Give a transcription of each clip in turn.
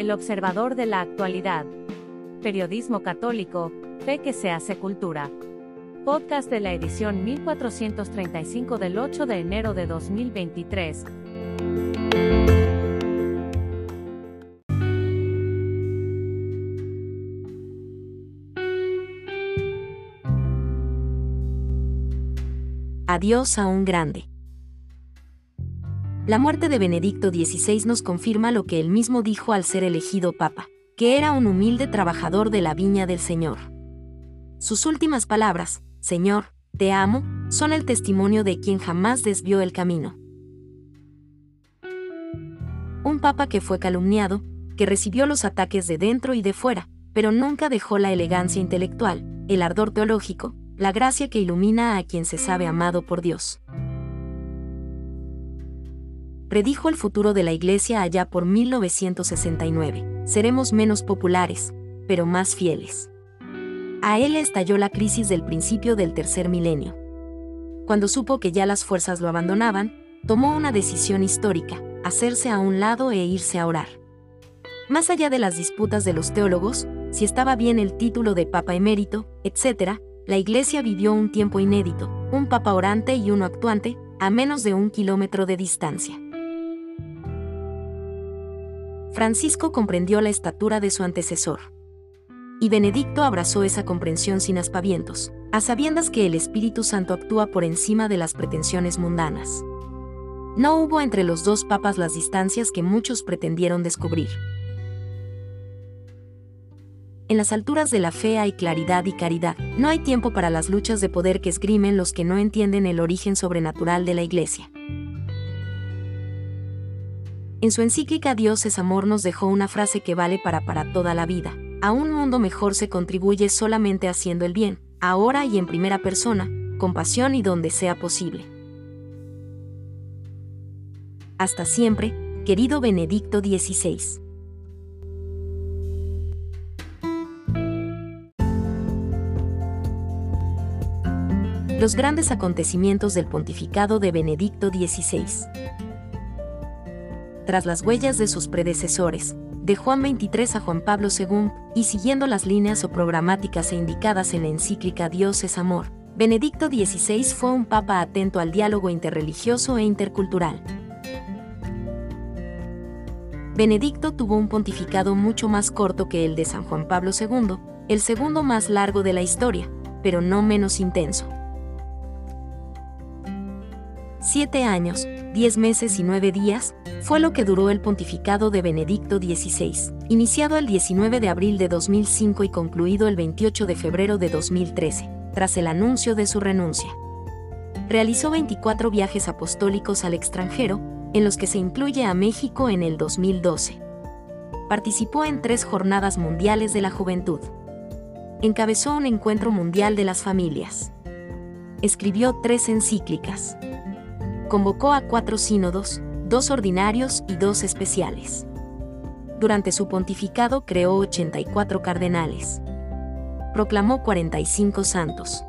El observador de la actualidad. Periodismo católico, fe que se hace cultura. Podcast de la edición 1435 del 8 de enero de 2023. Adiós a un grande. La muerte de Benedicto XVI nos confirma lo que él mismo dijo al ser elegido papa, que era un humilde trabajador de la viña del Señor. Sus últimas palabras, Señor, te amo, son el testimonio de quien jamás desvió el camino. Un papa que fue calumniado, que recibió los ataques de dentro y de fuera, pero nunca dejó la elegancia intelectual, el ardor teológico, la gracia que ilumina a quien se sabe amado por Dios. Predijo el futuro de la Iglesia allá por 1969. Seremos menos populares, pero más fieles. A él estalló la crisis del principio del tercer milenio. Cuando supo que ya las fuerzas lo abandonaban, tomó una decisión histórica, hacerse a un lado e irse a orar. Más allá de las disputas de los teólogos, si estaba bien el título de Papa emérito, etc., la Iglesia vivió un tiempo inédito, un papa orante y uno actuante, a menos de un kilómetro de distancia. Francisco comprendió la estatura de su antecesor. Y Benedicto abrazó esa comprensión sin aspavientos, a sabiendas que el Espíritu Santo actúa por encima de las pretensiones mundanas. No hubo entre los dos papas las distancias que muchos pretendieron descubrir. En las alturas de la fe hay claridad y caridad. No hay tiempo para las luchas de poder que esgrimen los que no entienden el origen sobrenatural de la Iglesia. En su encíclica Dios es amor nos dejó una frase que vale para para toda la vida. A un mundo mejor se contribuye solamente haciendo el bien, ahora y en primera persona, con pasión y donde sea posible. Hasta siempre, querido Benedicto XVI. los grandes acontecimientos del pontificado de Benedicto XVI. Tras las huellas de sus predecesores, de Juan XXIII a Juan Pablo II, y siguiendo las líneas o programáticas e indicadas en la encíclica Dios es Amor, Benedicto XVI fue un papa atento al diálogo interreligioso e intercultural. Benedicto tuvo un pontificado mucho más corto que el de San Juan Pablo II, el segundo más largo de la historia, pero no menos intenso. Siete años, diez meses y nueve días, fue lo que duró el pontificado de Benedicto XVI, iniciado el 19 de abril de 2005 y concluido el 28 de febrero de 2013, tras el anuncio de su renuncia. Realizó 24 viajes apostólicos al extranjero, en los que se incluye a México en el 2012. Participó en tres jornadas mundiales de la juventud. Encabezó un encuentro mundial de las familias. Escribió tres encíclicas convocó a cuatro sínodos, dos ordinarios y dos especiales. Durante su pontificado creó 84 cardenales. Proclamó 45 santos.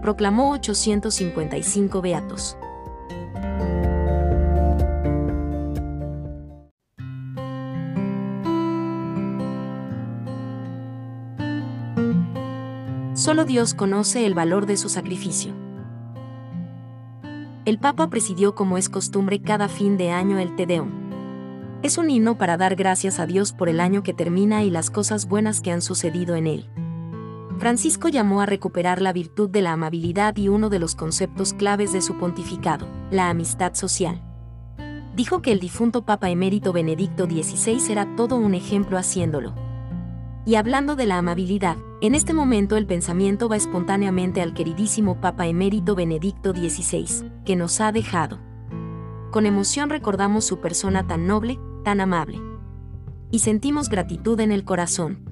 Proclamó 855 beatos. Solo Dios conoce el valor de su sacrificio el Papa presidió como es costumbre cada fin de año el Te Deum. Es un himno para dar gracias a Dios por el año que termina y las cosas buenas que han sucedido en él. Francisco llamó a recuperar la virtud de la amabilidad y uno de los conceptos claves de su pontificado, la amistad social. Dijo que el difunto Papa emérito Benedicto XVI era todo un ejemplo haciéndolo. Y hablando de la amabilidad, en este momento el pensamiento va espontáneamente al queridísimo Papa emérito Benedicto XVI, que nos ha dejado. Con emoción recordamos su persona tan noble, tan amable. Y sentimos gratitud en el corazón.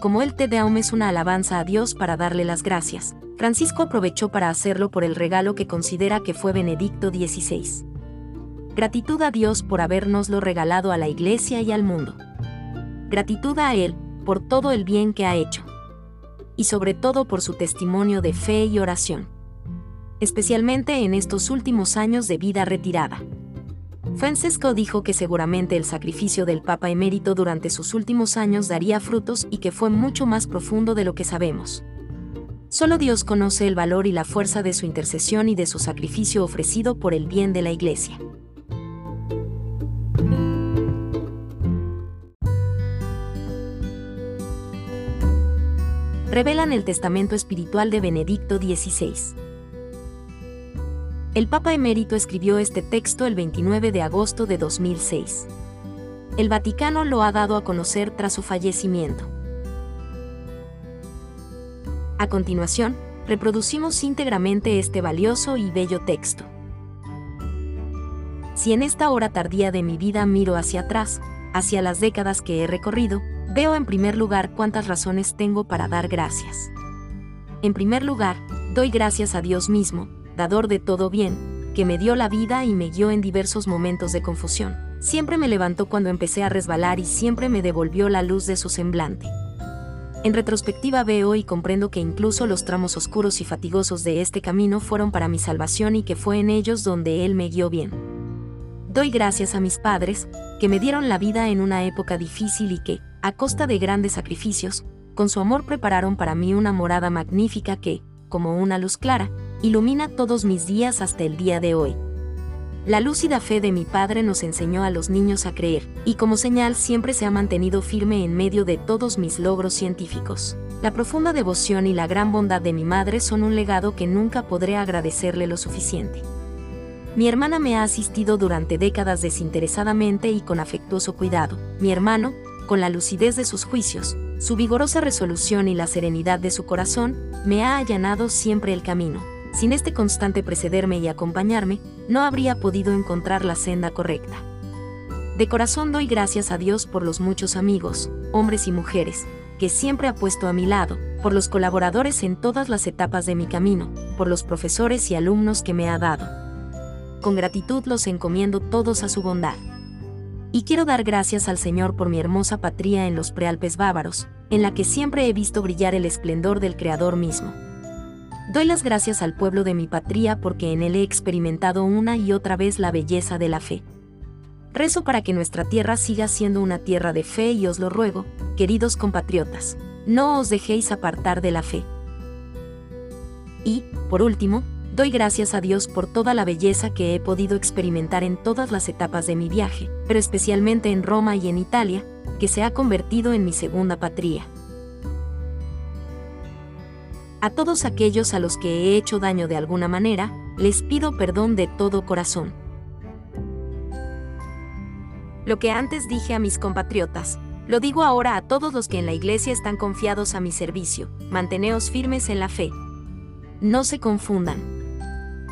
Como el Te Deum es una alabanza a Dios para darle las gracias, Francisco aprovechó para hacerlo por el regalo que considera que fue Benedicto XVI. Gratitud a Dios por habernoslo regalado a la Iglesia y al mundo. Gratitud a Él, por todo el bien que ha hecho. Y sobre todo por su testimonio de fe y oración. Especialmente en estos últimos años de vida retirada. Francesco dijo que seguramente el sacrificio del Papa emérito durante sus últimos años daría frutos y que fue mucho más profundo de lo que sabemos. Solo Dios conoce el valor y la fuerza de su intercesión y de su sacrificio ofrecido por el bien de la Iglesia. Revelan el testamento espiritual de Benedicto XVI. El Papa emérito escribió este texto el 29 de agosto de 2006. El Vaticano lo ha dado a conocer tras su fallecimiento. A continuación, reproducimos íntegramente este valioso y bello texto. Si en esta hora tardía de mi vida miro hacia atrás, hacia las décadas que he recorrido, veo en primer lugar cuántas razones tengo para dar gracias. En primer lugar, doy gracias a Dios mismo, dador de todo bien, que me dio la vida y me guió en diversos momentos de confusión. Siempre me levantó cuando empecé a resbalar y siempre me devolvió la luz de su semblante. En retrospectiva veo y comprendo que incluso los tramos oscuros y fatigosos de este camino fueron para mi salvación y que fue en ellos donde Él me guió bien. Doy gracias a mis padres, que me dieron la vida en una época difícil y que, a costa de grandes sacrificios, con su amor prepararon para mí una morada magnífica que, como una luz clara, ilumina todos mis días hasta el día de hoy. La lúcida fe de mi padre nos enseñó a los niños a creer, y como señal siempre se ha mantenido firme en medio de todos mis logros científicos. La profunda devoción y la gran bondad de mi madre son un legado que nunca podré agradecerle lo suficiente. Mi hermana me ha asistido durante décadas desinteresadamente y con afectuoso cuidado. Mi hermano, con la lucidez de sus juicios, su vigorosa resolución y la serenidad de su corazón, me ha allanado siempre el camino sin este constante precederme y acompañarme, no habría podido encontrar la senda correcta. De corazón doy gracias a Dios por los muchos amigos, hombres y mujeres, que siempre ha puesto a mi lado, por los colaboradores en todas las etapas de mi camino, por los profesores y alumnos que me ha dado. Con gratitud los encomiendo todos a su bondad. Y quiero dar gracias al Señor por mi hermosa patria en los prealpes bávaros, en la que siempre he visto brillar el esplendor del Creador mismo. Doy las gracias al pueblo de mi patria porque en él he experimentado una y otra vez la belleza de la fe. Rezo para que nuestra tierra siga siendo una tierra de fe y os lo ruego, queridos compatriotas, no os dejéis apartar de la fe. Y, por último, doy gracias a Dios por toda la belleza que he podido experimentar en todas las etapas de mi viaje, pero especialmente en Roma y en Italia, que se ha convertido en mi segunda patria. A todos aquellos a los que he hecho daño de alguna manera, les pido perdón de todo corazón. Lo que antes dije a mis compatriotas, lo digo ahora a todos los que en la iglesia están confiados a mi servicio, manteneos firmes en la fe. No se confundan.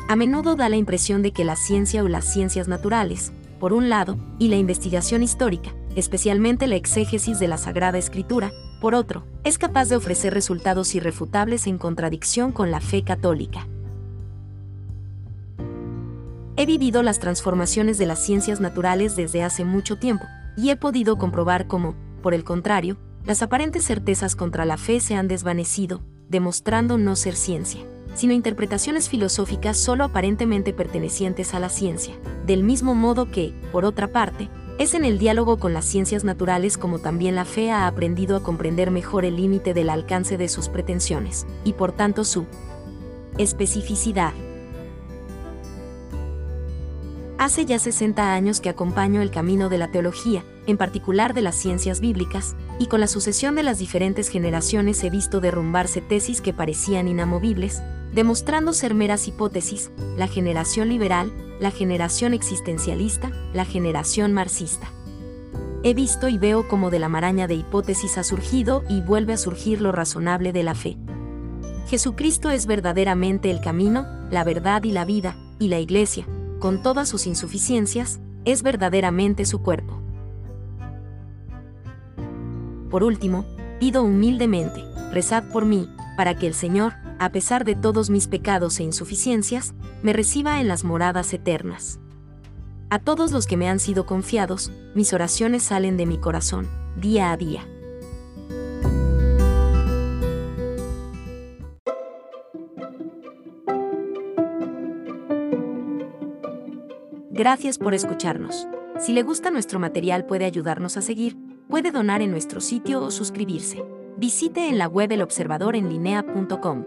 A menudo da la impresión de que la ciencia o las ciencias naturales, por un lado, y la investigación histórica, especialmente la exégesis de la Sagrada Escritura, por otro, es capaz de ofrecer resultados irrefutables en contradicción con la fe católica. He vivido las transformaciones de las ciencias naturales desde hace mucho tiempo, y he podido comprobar cómo, por el contrario, las aparentes certezas contra la fe se han desvanecido, demostrando no ser ciencia, sino interpretaciones filosóficas solo aparentemente pertenecientes a la ciencia, del mismo modo que, por otra parte, es en el diálogo con las ciencias naturales como también la fe ha aprendido a comprender mejor el límite del alcance de sus pretensiones, y por tanto su especificidad. Hace ya 60 años que acompaño el camino de la teología, en particular de las ciencias bíblicas, y con la sucesión de las diferentes generaciones he visto derrumbarse tesis que parecían inamovibles, demostrando ser meras hipótesis, la generación liberal, la generación existencialista, la generación marxista. He visto y veo cómo de la maraña de hipótesis ha surgido y vuelve a surgir lo razonable de la fe. Jesucristo es verdaderamente el camino, la verdad y la vida, y la Iglesia, con todas sus insuficiencias, es verdaderamente su cuerpo. Por último, pido humildemente, rezad por mí, para que el Señor, a pesar de todos mis pecados e insuficiencias, me reciba en las moradas eternas. A todos los que me han sido confiados, mis oraciones salen de mi corazón, día a día. Gracias por escucharnos. Si le gusta nuestro material puede ayudarnos a seguir, puede donar en nuestro sitio o suscribirse. Visite en la web elobservadorenlinea.com.